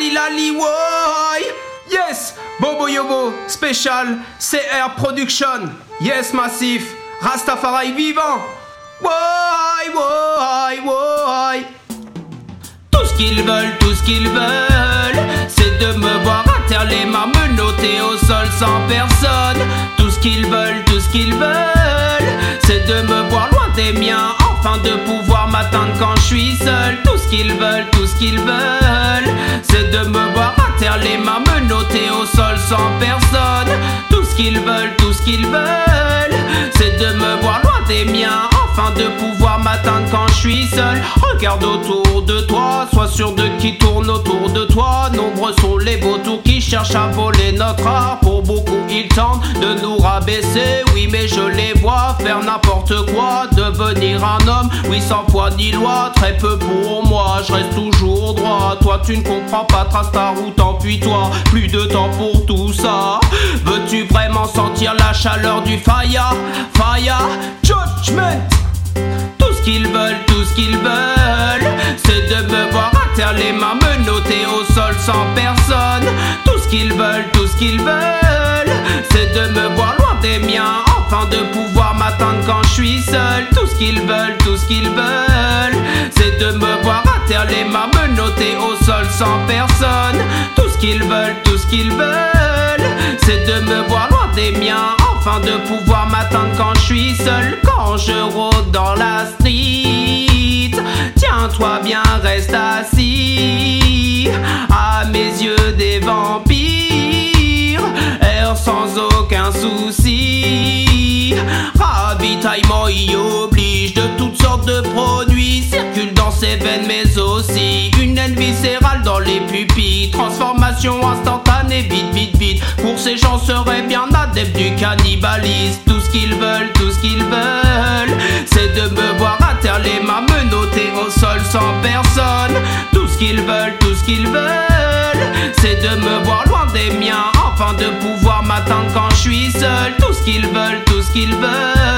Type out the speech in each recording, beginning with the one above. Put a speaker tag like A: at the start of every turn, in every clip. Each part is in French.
A: Lali woy Yes Bobo Yobo Spécial CR Production. Yes Massif. Rastafari vivant. Woy woy woy Tout ce qu'ils veulent, tout ce qu'ils veulent C'est de me voir à terre les mains au sol sans personne. Tout ce qu'ils veulent, tout ce qu'ils veulent C'est de me voir loin des miens Afin de pouvoir m'atteindre quand je suis seul. Tout ce qu'ils veulent, tout ce qu'ils veulent au sol sans personne. Tout ce qu'ils veulent, tout ce qu'ils veulent C'est de me voir loin des miens Afin de pouvoir m'atteindre quand je suis seul. Regarde autour de toi, sois sûr de qui tourne autour de toi. Nombreux sont les vautours qui cherchent à voler notre art. Pour beaucoup ils tentent de nous rabaisser. Oui mais Devenir un homme, oui sans foi ni loi Très peu pour moi, je reste toujours droit. Toi tu ne comprends pas, trace ta route, enfuis-toi Plus de temps pour tout ça. Veux-tu vraiment sentir la chaleur du fire? Fire, judgment. Tout ce qu'ils veulent, tout ce qu'ils veulent, c'est de me voir à terre les mains menottées au sol sans personne. Tout ce qu'ils veulent, tout ce qu'ils veulent, quand je suis seul. Tout ce qu'ils veulent, tout ce qu'ils veulent, c'est de me voir à terre les mains menottées au sol sans personne. Tout ce qu'ils veulent, tout ce qu'ils veulent, c'est de me voir loin des miens, afin de pouvoir m'atteindre quand je suis seul. Quand je rôde dans la street, tiens-toi bien, reste assis. À mes yeux, des vampires sans aucun souci. Ravitaillement y oblige de toutes sortes de produits, circulent dans ses veines, mais aussi une haine viscérale dans les pupilles. Transformation instantanée, vite, vite, vite. Pour ces gens seraient bien adeptes du cannibalisme. Tout ce qu'ils veulent, tout ce qu'ils veulent, c'est de me voir à terre les mains menottées au sol sans personne. Tout ce qu'ils veulent, tout ce qu'ils veulent, c'est de me voir loin des miens, afin de pouvoir m'atteindre quand je suis seul. Tout ce qu'ils veulent, tout ce qu'ils veulent,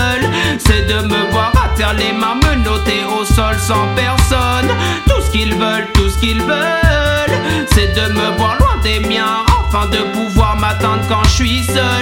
A: c'est de me voir à terre les mains menottées au sol sans personne. Tout ce qu'ils veulent, tout ce qu'ils veulent, c'est de me voir loin des miens, afin de pouvoir m'atteindre quand je suis seul.